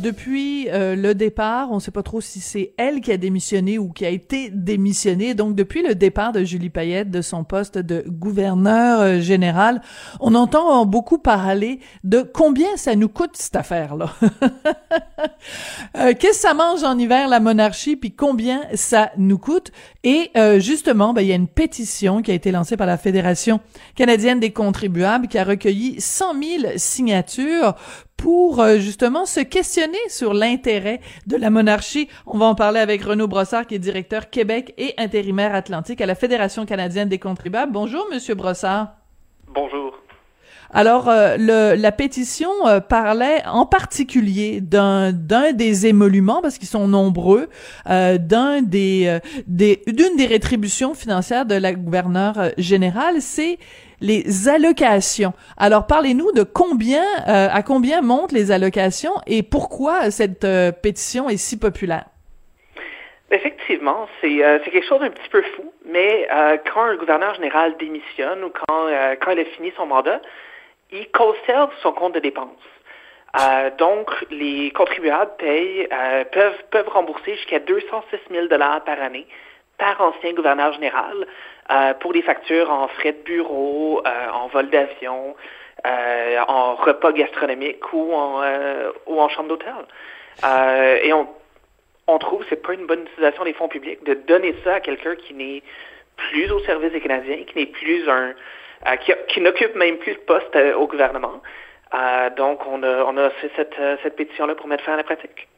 Depuis euh, le départ, on ne sait pas trop si c'est elle qui a démissionné ou qui a été démissionnée. Donc, depuis le départ de Julie Payette de son poste de gouverneur euh, général, on entend beaucoup parler de combien ça nous coûte cette affaire-là. euh, Qu'est-ce que ça mange en hiver la monarchie, puis combien ça nous coûte? Et euh, justement, ben, il y a une pétition qui a été lancée par la Fédération canadienne des contribuables qui a recueilli 100 000 signatures pour euh, justement se questionner sur l'intérêt de la monarchie. On va en parler avec Renaud Brossard, qui est directeur Québec et intérimaire Atlantique à la Fédération canadienne des contribuables. Bonjour, Monsieur Brossard. Bonjour. Alors, euh, le, la pétition euh, parlait en particulier d'un d'un des émoluments, parce qu'ils sont nombreux, euh, d'un des d'une des rétributions financières de la gouverneure générale, c'est les allocations. Alors, parlez-nous de combien, euh, à combien montent les allocations et pourquoi cette euh, pétition est si populaire? Effectivement, c'est euh, quelque chose d'un petit peu fou, mais quand un gouverneur général démissionne ou quand, quand il a fini son mandat, il conserve son compte de dépenses. donc, les contribuables payent, peuvent, peuvent rembourser jusqu'à 206 000 par année par ancien gouverneur général euh, pour des factures en frais de bureau, euh, en vol d'avion, euh, en repas gastronomiques ou en, ou en chambre d'hôtel. et on, on trouve que c'est pas une bonne utilisation des fonds publics de donner ça à quelqu'un qui n'est plus au service des Canadiens, qui n'est plus un qui, qui n'occupe même plus de poste au gouvernement. donc on a on a fait cette, cette pétition-là pour mettre fin à la pratique.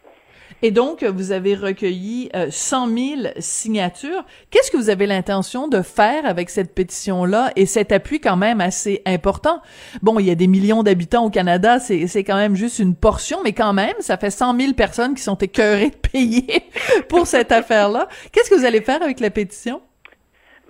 Et donc, vous avez recueilli 100 000 signatures. Qu'est-ce que vous avez l'intention de faire avec cette pétition-là et cet appui quand même assez important? Bon, il y a des millions d'habitants au Canada, c'est quand même juste une portion, mais quand même, ça fait 100 000 personnes qui sont écœurées de payer pour cette affaire-là. Qu'est-ce que vous allez faire avec la pétition?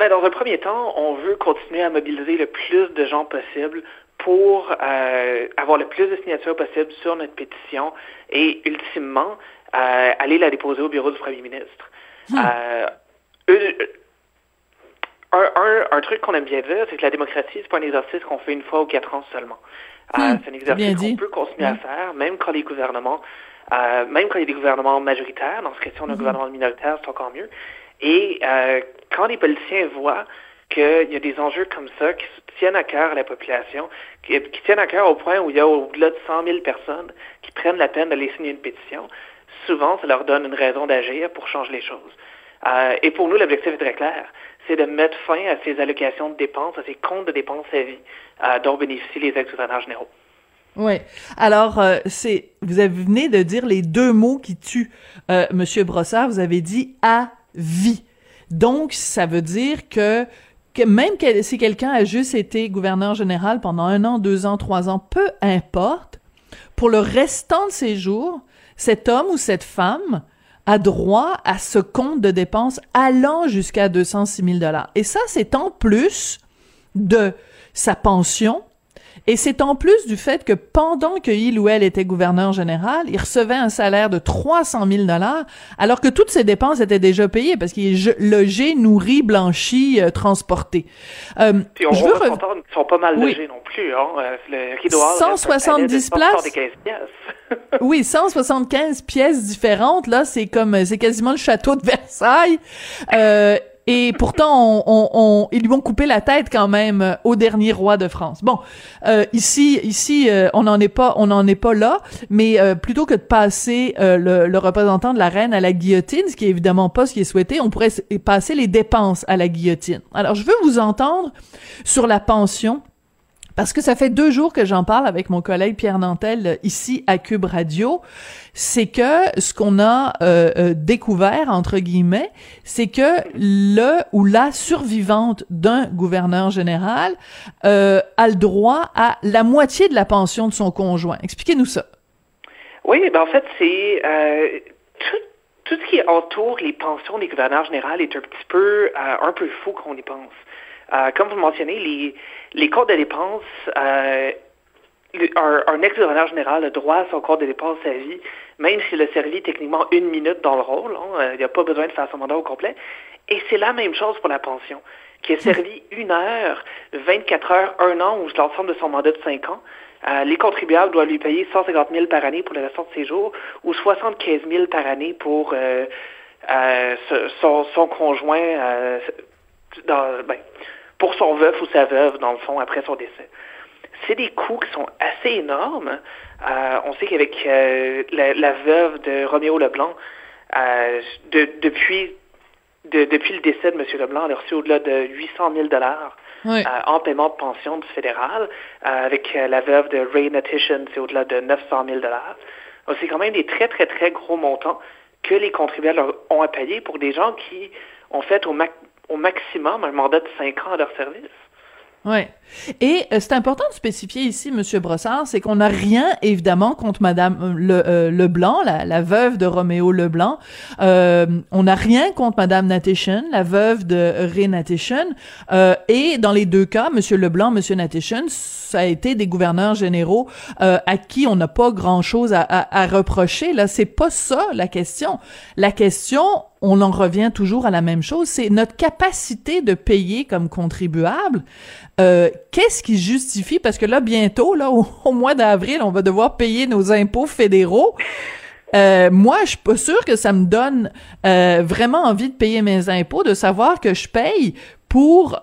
Ben, dans un premier temps, on veut continuer à mobiliser le plus de gens possible pour euh, avoir le plus de signatures possible sur notre pétition et ultimement euh, aller la déposer au bureau du premier ministre. Hmm. Euh, un, un, un, truc qu'on aime bien dire, c'est que la démocratie, c'est pas un exercice qu'on fait une fois ou quatre ans seulement. Hmm. c'est un exercice qu'on peut continuer à hmm. faire, même quand les gouvernements, même quand il y a des gouvernements majoritaires, dans ce question d'un gouvernement minoritaire, c'est encore mieux. Et euh, quand les politiciens voient qu'il y a des enjeux comme ça qui tiennent à cœur à la population, qui, tiennent à cœur au point où il y a au-delà de 100 000 personnes qui prennent la peine d'aller signer une pétition, souvent, ça leur donne une raison d'agir pour changer les choses. Euh, et pour nous, l'objectif est très clair. C'est de mettre fin à ces allocations de dépenses, à ces comptes de dépenses à vie euh, dont bénéficient les ex-gouverneurs généraux. Oui. Alors, euh, c'est vous avez venez de dire les deux mots qui tuent, euh, Monsieur Brossard. Vous avez dit à vie. Donc, ça veut dire que, que même si quelqu'un a juste été gouverneur général pendant un an, deux ans, trois ans, peu importe, pour le restant de ses jours, cet homme ou cette femme a droit à ce compte de dépenses allant jusqu'à 206 000 dollars. Et ça, c'est en plus de sa pension, et c'est en plus du fait que pendant que il ou elle était gouverneur général, il recevait un salaire de 300 000 dollars, alors que toutes ses dépenses étaient déjà payées parce qu'il est logé, nourri, blanchi, euh, transporté. Euh, Puis on je veux qu'ils sont pas mal logés non plus. Hein? Euh, le 170 places. oui, 175 pièces différentes. Là, c'est comme, c'est quasiment le château de Versailles. Euh, et pourtant, on, ils lui ont coupé la tête quand même euh, au dernier roi de France. Bon, euh, ici, ici, euh, on n'en est pas, on n'en est pas là. Mais plutôt que de passer le, le, représentant de la reine à la guillotine, ce qui est évidemment pas ce qui est souhaité, on pourrait passer les dépenses à la guillotine. Alors, je veux vous entendre sur la pension parce que ça fait deux jours que j'en parle avec mon collègue Pierre Nantel euh, ici à Cube Radio, c'est que ce qu'on a euh, euh, découvert entre guillemets, c'est que le ou la survivante d'un gouverneur général a le droit à la moitié de la pension de son conjoint. Expliquez-nous ça. Oui, ben en fait c'est tout, tout, ce qui entoure les pensions des gouverneurs généraux est un petit peu un peu fou qu'on y pense. Euh, comme vous le mentionnez, les, les comptes de dépenses, euh, un, ex-gouverneur général a droit à son compte de dépenses à vie, même s'il a servi techniquement une minute dans le rôle. Hein, euh, il n'y a pas besoin de faire son mandat au complet. Et c'est la même chose pour la pension, qui est servie une heure, 24 heures, un an, ou l'ensemble de son mandat de 5 ans. Euh, les contribuables doivent lui payer 150 000 par année pour le restant de ses jours ou 75 000 par année pour euh, euh, son, son, conjoint, dans, ben, pour son veuf ou sa veuve, dans le fond, après son décès. C'est des coûts qui sont assez énormes. Euh, on sait qu'avec la, la, veuve de Roméo Leblanc, de, depuis de, depuis le décès de M. Leblanc, elle a reçu au-delà de 800 000 dollars euh, en paiement de pension du fédéral. Euh, avec euh, la veuve de Ray Natitian, c'est au-delà de 900 000 dollars. C'est quand même des très, très, très gros montants que les contribuables ont à payer pour des gens qui ont fait au, au maximum un mandat de 5 ans à leur service. Ouais. Et euh, c'est important de spécifier ici, Monsieur Brossard, c'est qu'on n'a rien évidemment contre Madame euh, euh, Leblanc, la, la, veuve de Roméo Leblanc. Euh, on n'a rien contre Madame Natation, la veuve de Ray Natation. et dans les deux cas, Monsieur Leblanc, Monsieur Natation, ça a été des gouverneurs généraux à qui on n'a pas grand-chose à, à, à reprocher. Là, c'est pas ça la question. La question, on en revient toujours à la même chose, c'est notre capacité de payer comme contribuable. Euh, Qu'est-ce qui justifie, parce que là, bientôt, là, au, mois d'avril, on va devoir payer nos impôts fédéraux. Euh, moi, je suis pas sûre que ça me donne euh, vraiment envie de payer mes impôts, de savoir que je paye pour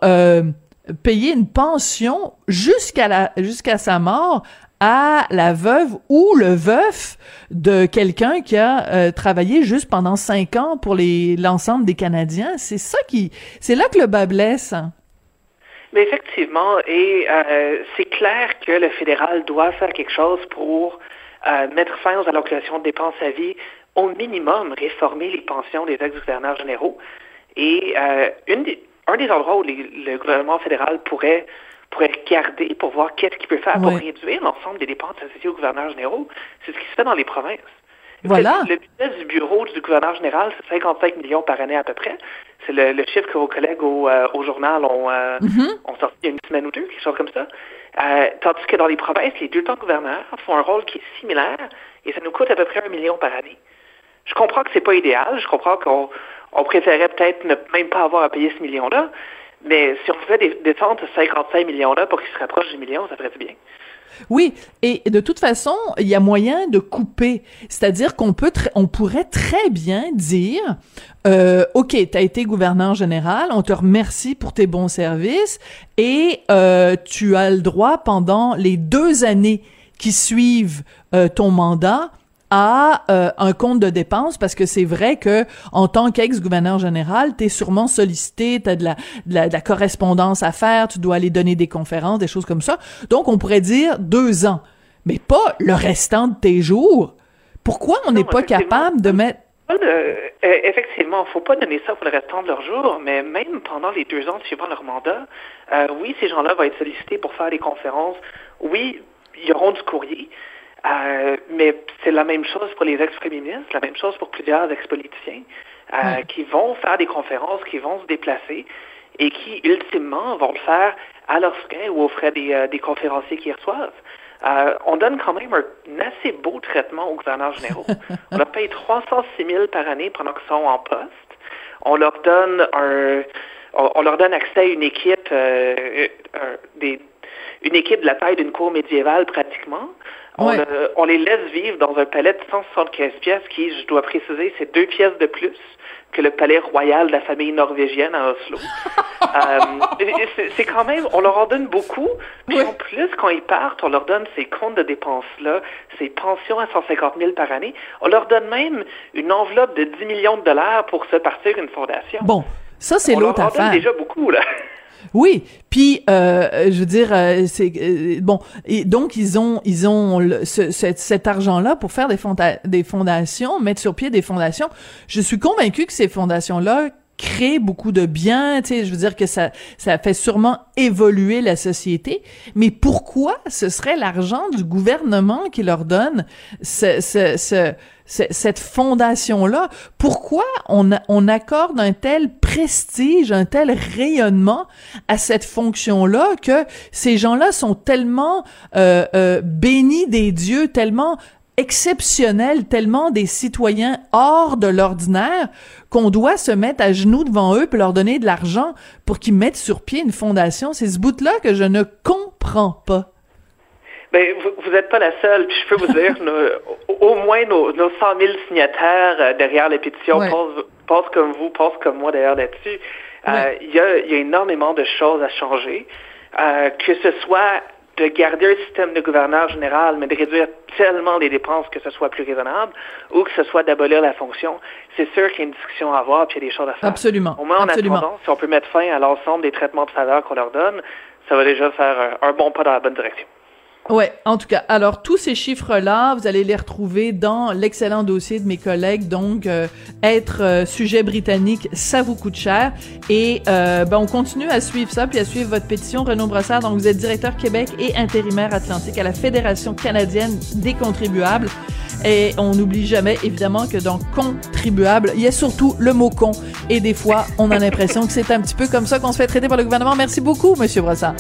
payer une pension jusqu'à la jusqu'à sa mort à la veuve ou le veuf de quelqu'un qui a euh, travaillé juste pendant cinq ans pour l'ensemble des Canadiens. C'est ça qui, c'est là que le bas blesse. Mais effectivement, et euh, c'est clair que le fédéral doit faire quelque chose pour euh, mettre fin aux allocations de dépenses à vie, au minimum réformer les pensions des ex-gouverneurs généraux. Et un des endroits où le gouvernement fédéral pourrait pourrait garder pour voir qu'est-ce qu'il peut faire pour réduire l'ensemble des dépenses associées aux gouverneurs généraux. C'est ce qui se fait dans les provinces. Voilà. Le budget du bureau du gouverneur général, c'est 55 millions par année à peu près. C'est le, chiffre que vos collègues au, euh, journal ont, euh, mm-hmm. ont, sorti il y a une semaine ou deux, quelque chose comme ça. Euh, tandis que dans les provinces, les deux temps gouverneurs font un rôle qui est similaire et ça nous coûte à peu près un million par année. Je comprends que c'est pas idéal, je comprends qu'on on préférait peut-être ne même pas avoir à payer ce million-là, mais si on fait des, descendre 55 millions-là pour qu'ils se rapprochent du million, ça ferait du bien. Oui, et de toute façon, il y a moyen de couper. C'est-à-dire qu'on peut, on pourrait très bien dire, euh, ok, t'as été gouverneur général, on te remercie pour tes bons services et euh, tu as le droit pendant les deux années qui suivent euh, ton mandat à euh, un compte de dépenses parce que c'est vrai que en tant qu'ex-gouverneur général, tu es sûrement sollicité, tu as de la, de la, correspondance à faire, tu dois aller donner des conférences, des choses comme ça. Donc on pourrait dire deux ans, mais pas le restant de tes jours. Pourquoi on n'est pas capable de mettre euh, effectivement, faut pas donner ça pour le restant de leur jour, mais même pendant les deux ans suivant leur mandat, euh, oui, ces gens-là vont être sollicités pour faire des conférences. Oui, ils auront du courrier, euh, mais c'est la même chose pour les ex-premiers ministres, la même chose pour plusieurs ex-politiciens euh, qui vont faire des conférences, qui vont se déplacer et qui, ultimement, vont le faire à leurs frais ou aux frais des, euh, des conférenciers qui reçoivent. on donne quand même un, assez beau traitement aux gouverneurs généraux. on leur paye 306 000 par année pendant qu'ils sont en poste. On leur donne un, on, leur donne accès à une équipe, des, une équipe de la taille d'une cour médiévale pratiquement. On, les laisse vivre dans un palais de 175 pièces qui, je dois préciser, c'est deux pièces de plus que le palais royal de la famille norvégienne à Oslo. euh, c'est quand même, on leur en donne beaucoup, puis en plus, quand ils partent, on leur donne ces comptes de dépenses-là, ces pensions à 150 000 par année. On leur donne même une enveloppe de 10 millions de dollars pour se partir une fondation. Bon, ça, c'est l'autre affaire. On donne déjà beaucoup, là. Oui, puis euh, je veux dire, euh, c'est euh, bon. Et donc ils ont ils ont cet, argent-là pour faire des, des fondations, mettre sur pied des fondations. Je suis convaincue que ces fondations-là créent beaucoup de bien, tu sais, je veux dire que ça ça fait sûrement évoluer la société, mais pourquoi ce serait l'argent du gouvernement qui leur donne ce, ce, ce cette fondation-là? Pourquoi on, on accorde un tel prestige, un tel rayonnement à cette fonction-là que ces gens-là sont tellement euh, euh, bénis des dieux, tellement exceptionnels, tellement des citoyens hors de l'ordinaire qu'on doit se mettre à genoux devant eux pour leur donner de l'argent pour qu'ils mettent sur pied une fondation. C'est ce bout-là que je ne comprends pas. Ben, vous n'êtes pas la seule. Puis je peux vous dire, au moins nos, nos 100 000 signataires euh, derrière les pétitions pensent, comme vous, pensent comme moi d'ailleurs là-dessus. Euh, il y, a, y, a, énormément de choses à changer. Euh, que ce soit de garder un système de gouverneur général, mais de réduire tellement les dépenses que ce soit plus raisonnable, ou que ce soit d'abolir la fonction, c'est sûr qu'il y a une discussion à avoir, puis il y a des choses à faire. Absolument. Au moins, en Absolument. attendant, si on peut mettre fin à l'ensemble des traitements de faveur qu'on leur donne, ça va déjà faire un bon pas dans la bonne direction. Ouais, en tout cas, alors tous ces chiffres-là, vous allez les retrouver dans l'excellent dossier de mes collègues. Donc, euh, être euh, sujet britannique, ça vous coûte cher. Et euh, ben, on continue à suivre ça, puis à suivre votre pétition, Renaud Brossard. Donc, vous êtes directeur Québec et intérimaire Atlantique à la Fédération canadienne des contribuables. Et on n'oublie jamais, évidemment, que dans contribuable, il y a surtout le mot con. Et des fois, on a l'impression que c'est un petit peu comme ça qu'on se fait traiter par le gouvernement. Merci beaucoup, Monsieur Brossard.